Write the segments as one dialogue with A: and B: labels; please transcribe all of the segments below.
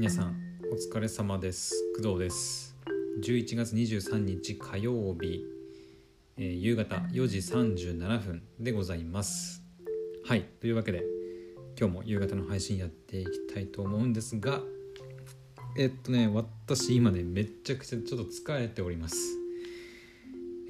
A: 皆さんお疲れ様です。工藤です。11月23日火曜日、えー夕方4時37分でございます。はいというわけで今日も夕方の配信やっていきたいと思うんですがえっとね私今ねめちゃくちゃちょっと疲れております。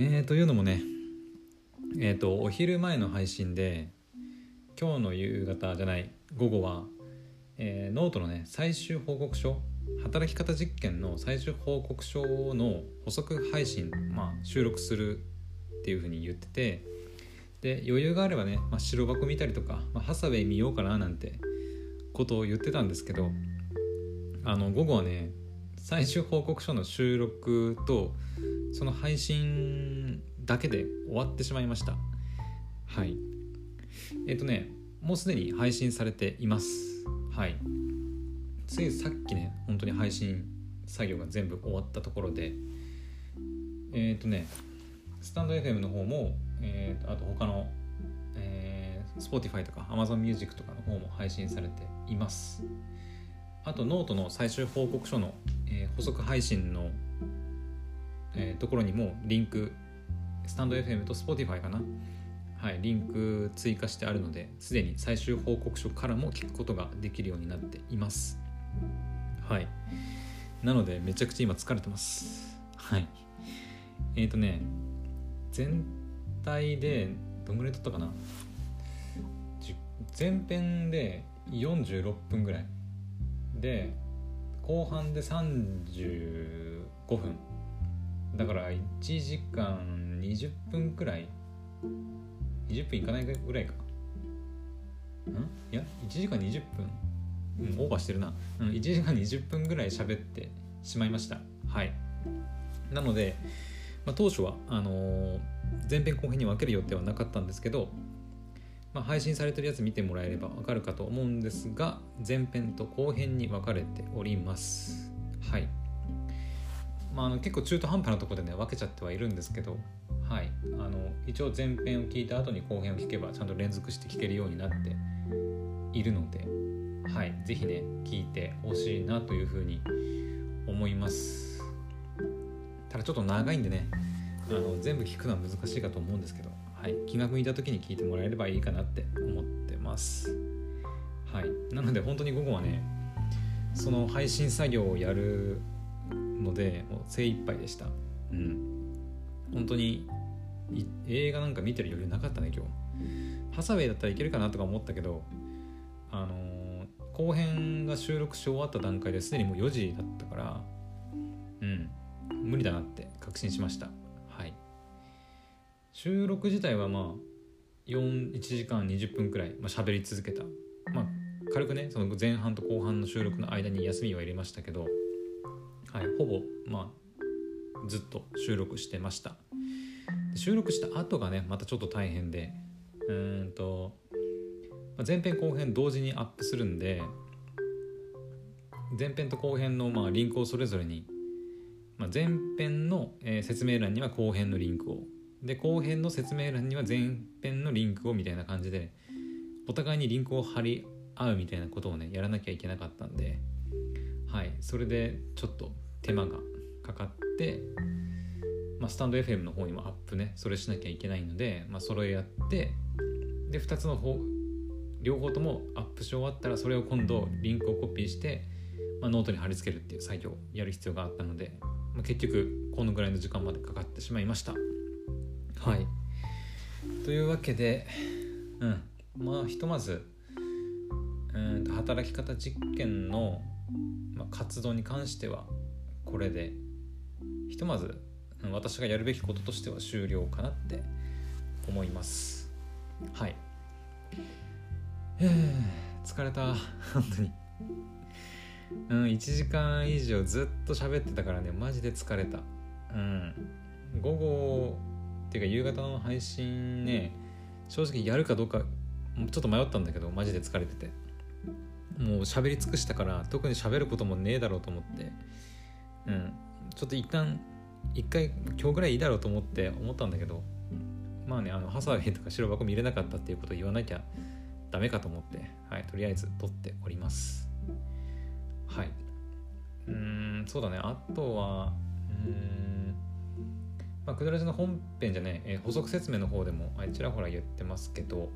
A: えー、というのもねえっ、とお昼前の配信で今日の夕方じゃない午後はえーノートのね最終報告書働き方実験の最終報告書の補足配信、まあ、収録するっていうふうに言っててで余裕があればね、まあ、白箱見たりとか、まあ、ハサウェイ見ようかななんてことを言ってたんですけどあの午後はね最終報告書の収録とその配信だけで終わってしまいました。はい。えっ、とねもうすでに配信されています。はい。ついさっきね本当に配信作業が全部終わったところでえっ、とねスタンド FM の方も、えーとあと他の、えー、Spotify とか Amazon Music とかの方も配信されています。あとノートの最終報告書の、えー補足配信の、えーところにもリンクスタンド FM と Spotify かなはい、リンク追加してあるのですでに最終報告書からも聞くことができるようになっています。はい。なのでめちゃくちゃ今疲れてます。はい。えっ、ー、とね全体でどんぐらい撮ったかな？前編で46分ぐらい。で後半で35分。だから1時間20分くらい20分いかないぐらいか。ん？いや1時間20分。うんオーバーしてるな、うん、1時間20分ぐらい喋ってしまいました。はい。なので、まあ、当初はあのー前編後編に分ける予定はなかったんですけど、まあ、配信されてるやつ見てもらえれば分かるかと思うんですが前編と後編に分かれております。はい。まあ、あの結構中途半端なとこでね分けちゃってはいるんですけどはい。あの一応前編を聞いた後に後編を聞けばちゃんと連続して聞けるようになっているのではい。是非ね聞いてほしいなというふうに思います。ただちょっと長いんでねあの全部聞くのは難しいかと思うんですけど、はい、気が向いた時に聞いてもらえればいいかなって思ってます。はい。なので本当に午後はねその配信作業をやるのでもう精一杯でした。うん。本当にい映画なんか見てる余裕なかったね今日。ハサウェイだったらいけるかなとか思ったけどあのー後編が収録し終わった段階ですでにもう4時だったからうん。無理だなって確信しました。はい。収録自体はまあ4 1時間20分くらい、まあ、喋り続けた。まあ軽くねその前半と後半の収録の間に休みは入れましたけどはい、ほぼ、まあ、ずっと収録してました。収録した後がねまたちょっと大変でうんとまあ前編後編同時にアップするんで前編と後編のまあリンクをそれぞれに、まあ、前編の、え説明欄には後編のリンクをで後編の説明欄には前編のリンクをみたいな感じでお互いにリンクを貼り合うみたいなことをねやらなきゃいけなかったんではい。それでちょっと手間がかかって、まあ、スタンド FM の方にもアップねそれしなきゃいけないので、まあ、それやってで2つの方両方ともアップし終わったらそれを今度リンクをコピーして、まあ、ノートに貼り付けるっていう作業をやる必要があったので、まあ、結局このぐらいの時間までかかってしまいました。はい。というわけでうん。まあひとまずうん働き方実験の、まあ、活動に関してはこれでひとまず私がやるべきこととしては終了かなって思います。はい。疲れた。本当に。うん1時間以上ずっと喋ってたからね。マジで疲れた。うん。午後っていうか夕方の配信ね正直やるかどうかちょっと迷ったんだけどマジで疲れてて。もう喋り尽くしたから特に喋ることもねえだろうと思って。うん。ちょっと一旦一回今日ぐらいいいだろうと思って思ったんだけどまあねあのハサウェイとか白箱見れなかったっていうことを言わなきゃダメかと思ってはいとりあえず撮っております。はい。うんそうだね。あとはうんまあクドラジの本編じゃね、え補足説明の方でもあちらほら言ってますけど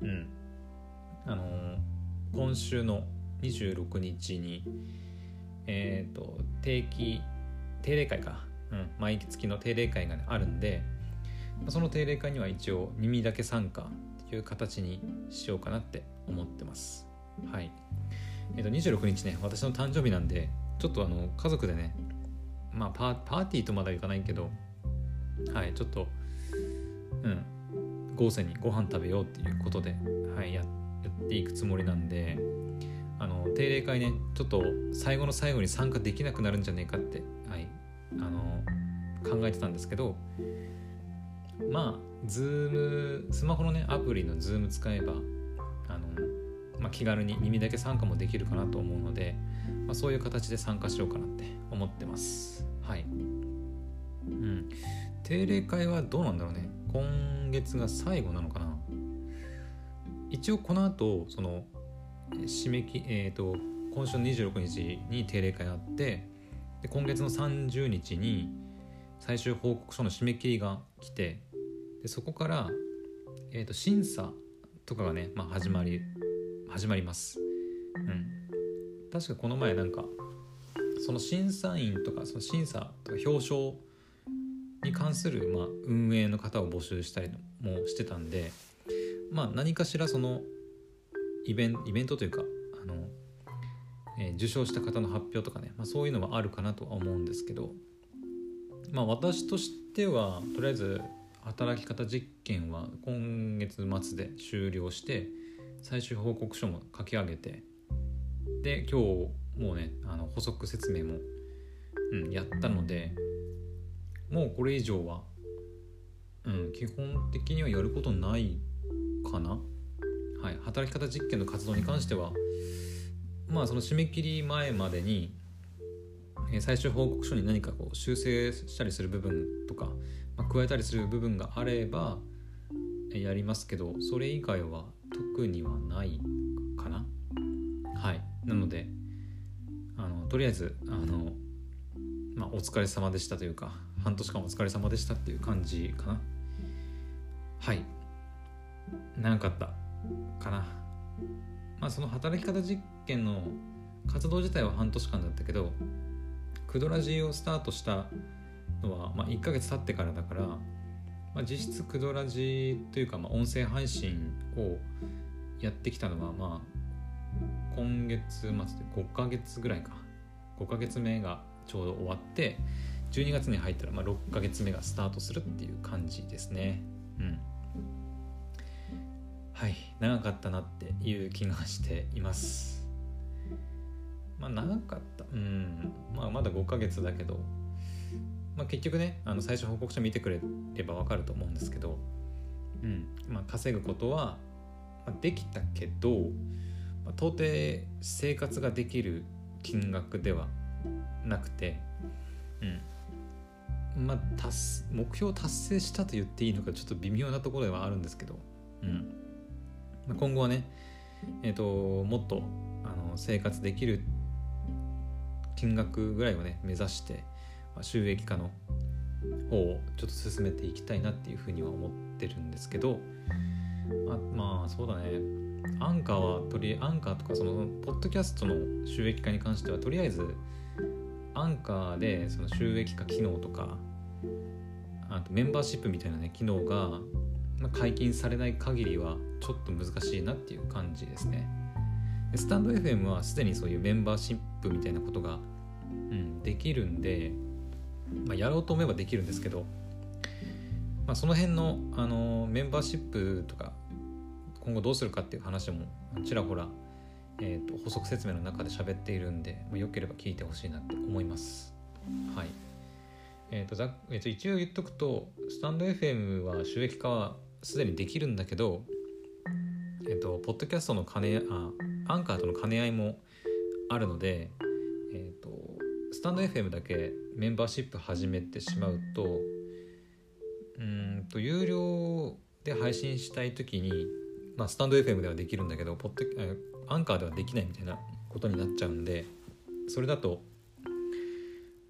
A: うん。あのー今週の26日にえっ、と定期定例会か、うん、毎月の定例会が、ね、あるんでその定例会には一応耳だけ参加っていう形にしようかなって思ってます。はい。えっ、と26日ね私の誕生日なんでちょっとあの家族でねまあパーパーティーとまだいかないけどはいちょっとうん豪勢にご飯食べようっていうことで、はい、やっやっていくつもりなんであの定例会ねちょっと最後の最後に参加できなくなるんじゃねえかって、はい、あの考えてたんですけどまあズームスマホのねアプリのズーム使えばあの、まあ、気軽に耳だけ参加もできるかなと思うので、まあ、そういう形で参加しようかなって思ってます。はい。うん。定例会はどうなんだろうね。今月が最後なのかな。一応この後その締め切えっ、と今週の26日に定例会あってで今月の30日に最終報告書の締め切りが来てでそこから、えー、と審査とかがね、まあ、始まり始まります、うん、確かこの前なんかその審査員とかその審査とか表彰に関する、まあ、運営の方を募集したりもしてたんでまあ何かしらそのイベンイベントというかあの、えー受賞した方の発表とかね、まあ、そういうのはあるかなとは思うんですけどまあ私としてはとりあえず働き方実験は今月末で終了して最終報告書も書き上げてで今日もうねあの補足説明も、うん、やったのでもうこれ以上は、うん、基本的にはやることないかな？はい、働き方実験の活動に関してはまあその締め切り前までに最終報告書に何かこう修正したりする部分とか、まあ加えたりする部分があればやりますけどそれ以外は特にはないかな？はい。なのであのとりあえずあの、まあ、お疲れ様でしたというか半年間お疲れ様でしたっていう感じかな？はい。長かったかな。まあその働き方実験の活動自体は半年間だったけどクドラジーをスタートしたのは、まあ、1ヶ月経ってからだから、まあ、実質クドラジーというか、まあ、音声配信をやってきたのはまあ今月末で5ヶ月ぐらいか。5ヶ月目がちょうど終わって12月に入ったらまあ6ヶ月目がスタートするっていう感じですね。うん。はい。長かったなっていう気がしています。まあ長かった。うん。まあまだ5ヶ月だけど、まあ、結局ねあの最初報告書見てくれれば分かると思うんですけど。うん。まあ稼ぐことはまあできたけど、まあ、到底生活ができる金額ではなくてうん。まあ達す目標を達成したと言っていいのかちょっと微妙なところではあるんですけど。うん。まあ今後はねえー、ともっとあの生活できる金額ぐらいをね目指して、まあ、収益化の方をちょっと進めていきたいなっていうふうには思ってるんですけどあまあそうだね。アンカーはとりアンカーとかそのポッドキャストの収益化に関してはとりあえずアンカーでその収益化機能とかあとメンバーシップみたいなね機能が解禁されない限りはちょっと難しいなっていう感じですね。スタンド FM はすでにそういうメンバーシップみたいなことが、うん、できるんで、まあ、やろうと思えばできるんですけど、まあ、その辺の、あのメンバーシップとか今後どうするかっていう話もちらほら、えー、と補足説明の中で喋っているんで、まあ、よければ聞いてほしいなって思います。はいえーとざえー、と一応言っとくとスタンド FM は収益化はすでにできるんだけど、えー、とポッドキャストの兼ねあアンカーとの兼ね合いもあるので、えー、とスタンド FM だけメンバーシップ始めてしまうとうんと有料で配信したい時に、まあ、スタンド FM ではできるんだけどポッドアンカーではできないみたいなことになっちゃうんでそれだと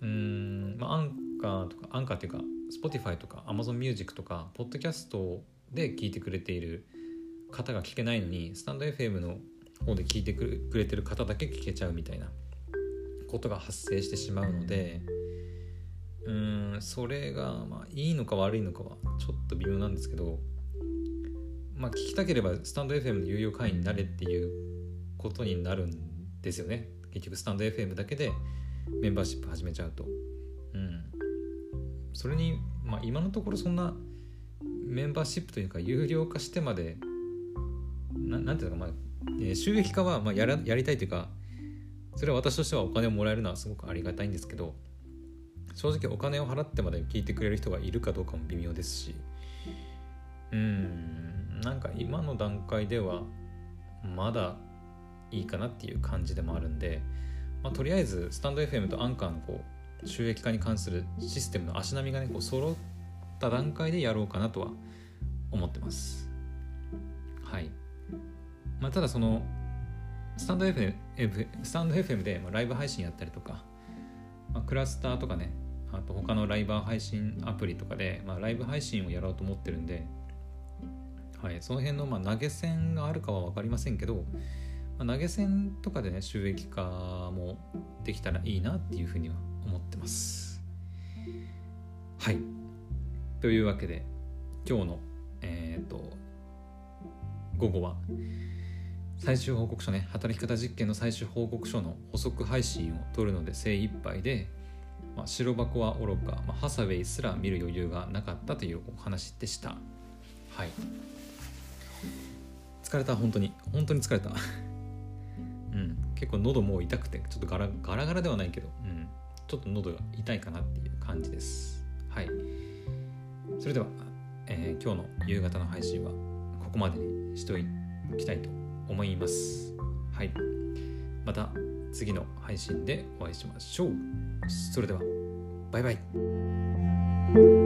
A: うんまあアンカーとかアンカーっていうか Spotify とか Amazon Music とかポッドキャストで聞いてくれている方が聞けないのにスタンド FM の方で聞いてくれてる方だけ聞けちゃうみたいなことが発生してしまうのでうーんそれがまあいいのか悪いのかはちょっと微妙なんですけどまあ聞きたければスタンド FM の有料会員になれっていうことになるんですよね。結局スタンド FM だけでメンバーシップ始めちゃうと。うん。それにまあ今のところそんなメンバーシップというか有料化してまでななんていうのかまあ、えー収益化はまあやらやりたいというかそれは私としてはお金をもらえるのはすごくありがたいんですけど正直お金を払ってまで聞いてくれる人がいるかどうかも微妙ですしうんなんか今の段階ではまだいいかなっていう感じでもあるんで、まあ、とりあえずスタンド FM とアンカーのこう収益化に関するシステムの足並みがねこう揃った段階でやろうかなとは思ってます。はい。まあただそのスタンド FM, スタンド FM でまライブ配信やったりとか、まあ、クラスターとかねあと他のライバー配信アプリとかで、まあ、ライブ配信をやろうと思ってるんで、はい、その辺のまあ投げ銭があるかは分かりませんけど、まあ、投げ銭とかでね収益化もできたらいいなっていうふうには思ってます。はい。というわけで今日のえっ、と午後は最終報告書ね。働き方実験の最終報告書の補足配信を取るので精一杯で、まあ、白箱は愚か、まあ、ハサウェイすら見る余裕がなかったというお話でした。はい。疲れた本当に。本当に疲れた。うん。結構喉もう痛くてちょっとガラガラガラではないけど、うん、ちょっと喉が痛いかなっていう感じです。はい。それでは、えー今日の夕方の配信はここまでにしておきたいと思います思います。はい。また次の配信でお会いしましょう。それではバイバイ。